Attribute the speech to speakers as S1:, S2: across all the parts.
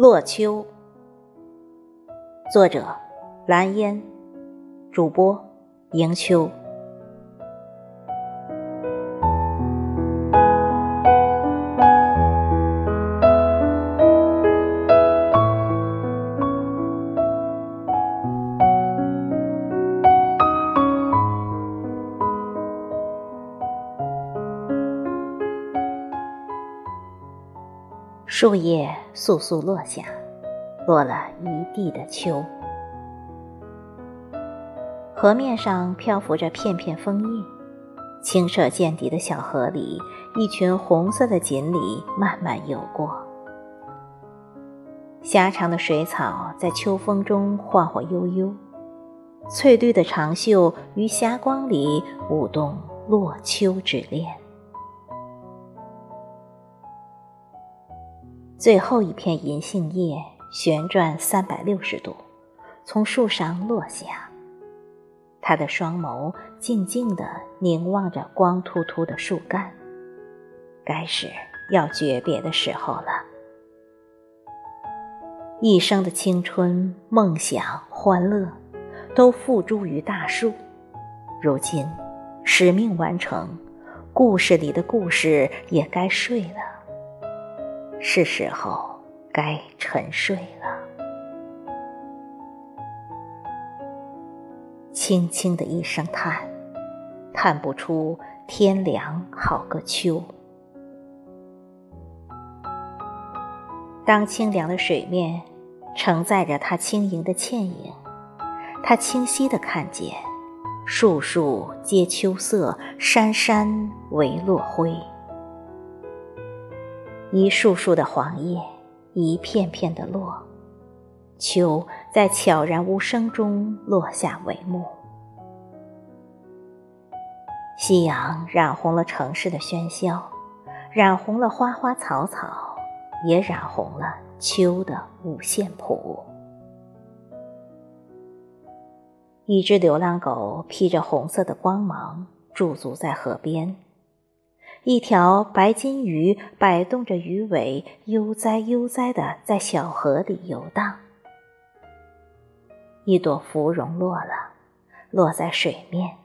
S1: 落秋，作者蓝烟，主播迎秋。树叶簌簌落下，落了一地的秋。河面上漂浮着片片枫叶，清澈见底的小河里，一群红色的锦鲤慢慢游过。狭长的水草在秋风中晃晃悠悠，翠绿的长袖于霞光里舞动落秋之恋。最后一片银杏叶旋转三百六十度，从树上落下。他的双眸静静地凝望着光秃秃的树干，该是要诀别的时候了。一生的青春、梦想、欢乐，都付诸于大树。如今，使命完成，故事里的故事也该睡了。是时候该沉睡了。轻轻的一声叹，叹不出天凉好个秋。当清凉的水面承载着他轻盈的倩影，他清晰的看见，树树皆秋色，山山唯落灰。一束束的黄叶，一片片的落，秋在悄然无声中落下帷幕。夕阳染红了城市的喧嚣，染红了花花草草，也染红了秋的五线谱。一只流浪狗披着红色的光芒，驻足在河边。一条白金鱼摆动着鱼尾，悠哉悠哉地在小河里游荡。一朵芙蓉落了，落在水面。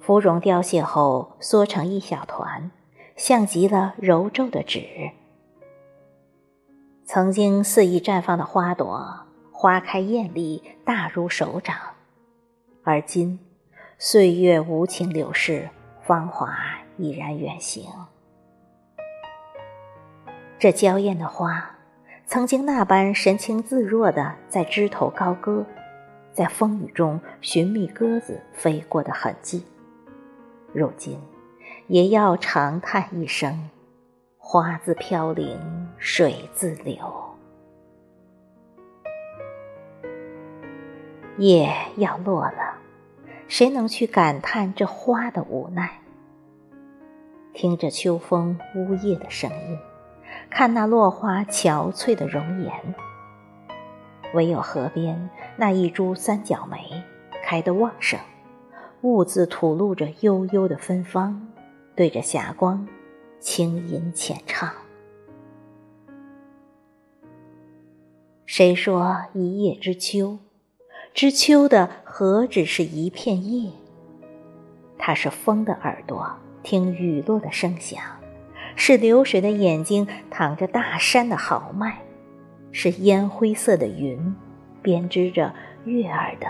S1: 芙蓉凋谢后，缩成一小团，像极了揉皱的纸。曾经肆意绽放的花朵，花开艳丽，大如手掌。而今，岁月无情流逝。芳华已然远行，这娇艳的花，曾经那般神情自若的在枝头高歌，在风雨中寻觅鸽子飞过的痕迹，如今也要长叹一声：花自飘零水自流。叶要落了。谁能去感叹这花的无奈？听着秋风呜咽的声音，看那落花憔悴的容颜，唯有河边那一株三角梅开得旺盛，兀自吐露着悠悠的芬芳，对着霞光轻吟浅唱。谁说一叶知秋？知秋的何止是一片叶？它是风的耳朵，听雨落的声响；是流水的眼睛，淌着大山的豪迈；是烟灰色的云，编织着悦耳的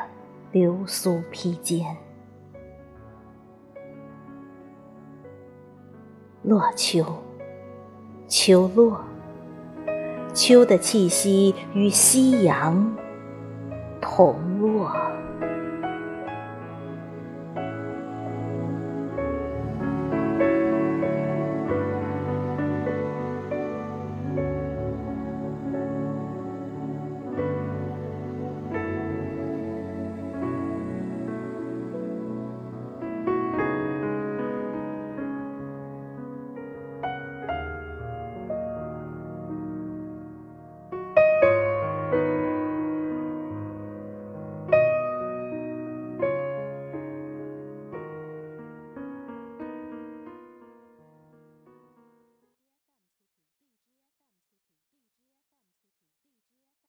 S1: 流苏披肩。落秋，秋落，秋的气息与夕阳。同我。